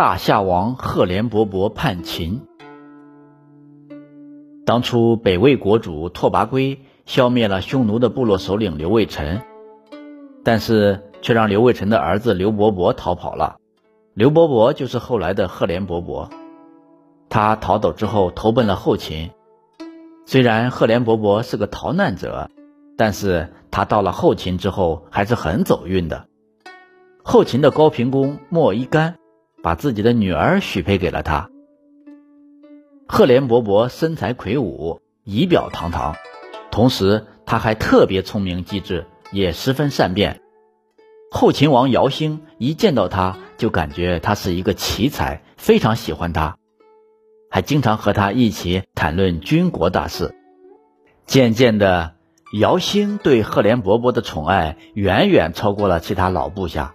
大夏王赫连勃勃叛秦。当初北魏国主拓跋圭消灭了匈奴的部落首领刘卫辰，但是却让刘卫辰的儿子刘伯伯逃跑了。刘伯伯就是后来的赫连勃勃。他逃走之后投奔了后秦。虽然赫连勃勃是个逃难者，但是他到了后秦之后还是很走运的。后秦的高平公莫伊干把自己的女儿许配给了他。赫连勃勃身材魁梧，仪表堂堂，同时他还特别聪明机智，也十分善变。后秦王姚兴一见到他就感觉他是一个奇才，非常喜欢他。还经常和他一起谈论军国大事。渐渐的，姚兴对赫连勃勃的宠爱远远超过了其他老部下，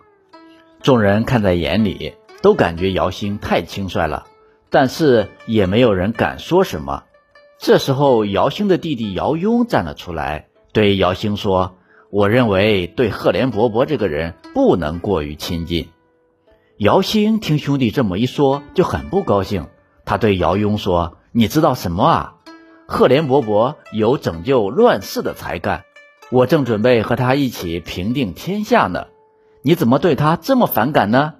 众人看在眼里，都感觉姚兴太轻率了，但是也没有人敢说什么。这时候，姚兴的弟弟姚雍站了出来，对姚兴说：“我认为对赫连勃勃这个人不能过于亲近。”姚兴听兄弟这么一说，就很不高兴。他对姚雍说：“你知道什么啊？赫连勃勃有拯救乱世的才干，我正准备和他一起平定天下呢。你怎么对他这么反感呢？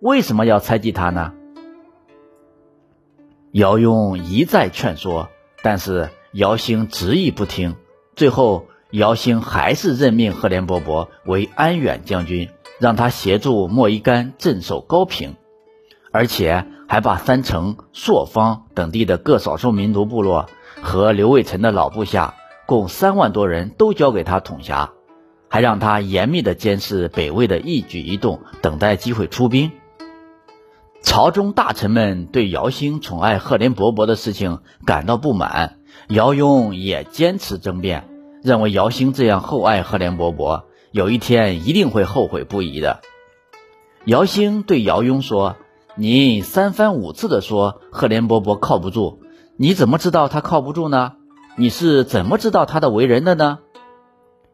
为什么要猜忌他呢？”姚雍一再劝说，但是姚兴执意不听。最后，姚兴还是任命赫连勃勃为安远将军，让他协助莫伊干镇守高平。而且还把三城、朔方等地的各少数民族部落和刘卫辰的老部下共三万多人都交给他统辖，还让他严密地监视北魏的一举一动，等待机会出兵。朝中大臣们对姚兴宠爱赫连勃勃的事情感到不满，姚雍也坚持争辩，认为姚兴这样厚爱赫连勃勃，有一天一定会后悔不已的。姚兴对姚雍说。你三番五次的说赫连勃勃靠不住，你怎么知道他靠不住呢？你是怎么知道他的为人的呢？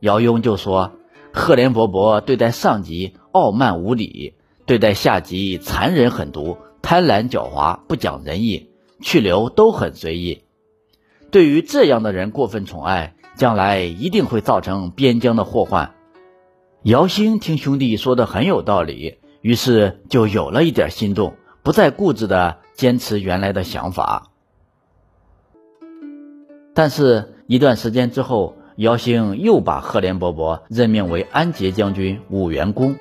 姚雍就说，赫连勃勃对待上级傲慢无礼，对待下级残忍狠毒，贪婪狡猾，不讲仁义，去留都很随意。对于这样的人过分宠爱，将来一定会造成边疆的祸患。姚兴听兄弟说的很有道理。于是就有了一点心动，不再固执的坚持原来的想法。但是，一段时间之后，姚兴又把赫连勃勃任命为安节将军、武元公，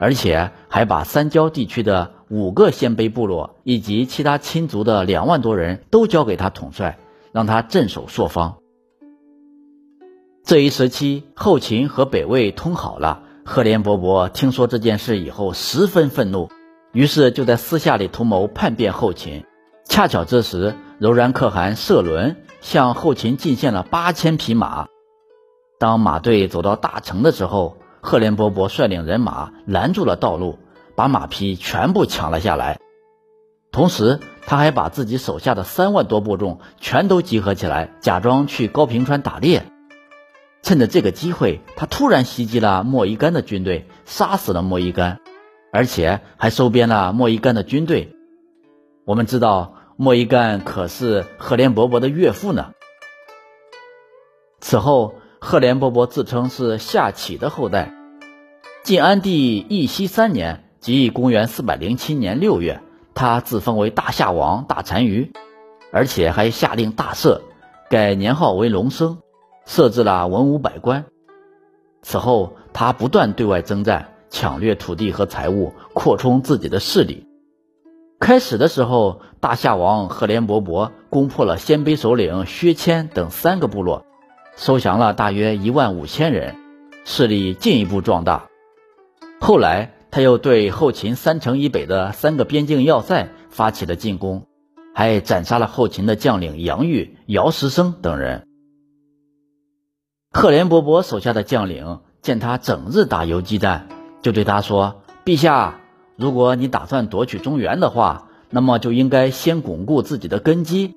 而且还把三交地区的五个鲜卑部落以及其他亲族的两万多人都交给他统帅，让他镇守朔方。这一时期，后秦和北魏通好了。赫连勃勃听说这件事以后，十分愤怒，于是就在私下里图谋叛变后秦。恰巧这时，柔然可汗社伦向后秦进献了八千匹马。当马队走到大城的时候，赫连勃勃率领人马拦住了道路，把马匹全部抢了下来。同时，他还把自己手下的三万多部众全都集合起来，假装去高平川打猎。趁着这个机会，他突然袭击了莫伊干的军队，杀死了莫伊干，而且还收编了莫伊干的军队。我们知道莫伊干可是赫连勃勃的岳父呢。此后，赫连勃勃自称是夏启的后代。晋安帝义熙三年，即公元四百零七年六月，他自封为大夏王、大单于，而且还下令大赦，改年号为龙生。设置了文武百官。此后，他不断对外征战，抢掠土地和财物，扩充自己的势力。开始的时候，大夏王赫连勃勃攻破了鲜卑首领薛谦等三个部落，收降了大约一万五千人，势力进一步壮大。后来，他又对后秦三城以北的三个边境要塞发起了进攻，还斩杀了后秦的将领杨玉、姚石生等人。赫连勃勃手下的将领见他整日打游击战，就对他说：“陛下，如果你打算夺取中原的话，那么就应该先巩固自己的根基，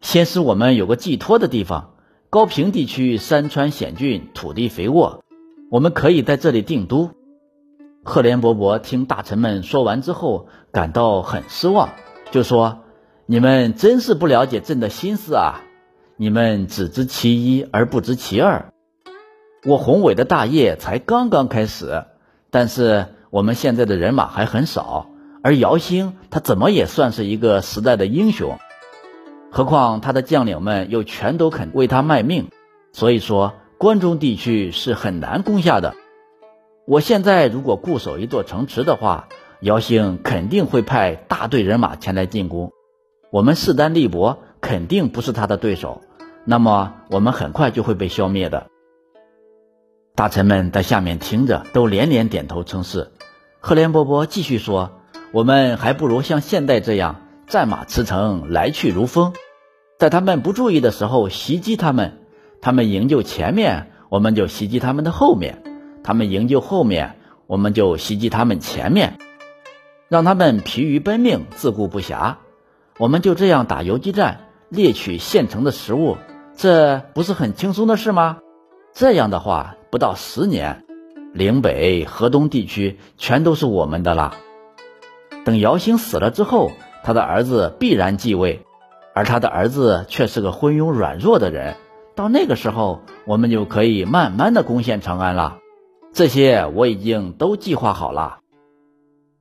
先使我们有个寄托的地方。高平地区山川险峻，土地肥沃，我们可以在这里定都。赫连勃勃听大臣们说完之后，感到很失望，就说：“你们真是不了解朕的心思啊！你们只知其一而不知其二。我宏伟的大业才刚刚开始，但是我们现在的人马还很少，而姚兴他怎么也算是一个时代的英雄。何况他的将领们又全都肯为他卖命，所以说关中地区是很难攻下的。”我现在如果固守一座城池的话，姚兴肯定会派大队人马前来进攻，我们势单力薄，肯定不是他的对手。那么我们很快就会被消灭的。大臣们在下面听着，都连连点头称是。赫连勃勃继续说：“我们还不如像现在这样，战马驰骋，来去如风，在他们不注意的时候袭击他们，他们营救前面，我们就袭击他们的后面。”他们营救后面，我们就袭击他们前面，让他们疲于奔命，自顾不暇。我们就这样打游击战，猎取现成的食物，这不是很轻松的事吗？这样的话，不到十年，岭北、河东地区全都是我们的了。等姚兴死了之后，他的儿子必然继位，而他的儿子却是个昏庸软弱的人。到那个时候，我们就可以慢慢的攻陷长安了。这些我已经都计划好了。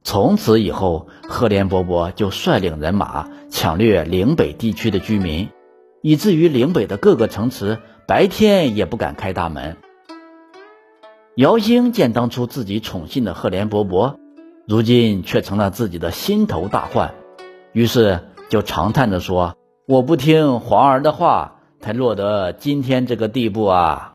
从此以后，赫连勃勃就率领人马抢掠岭北地区的居民，以至于岭北的各个城池白天也不敢开大门。姚兴见当初自己宠信的赫连勃勃，如今却成了自己的心头大患，于是就长叹着说：“我不听皇儿的话，才落得今天这个地步啊。”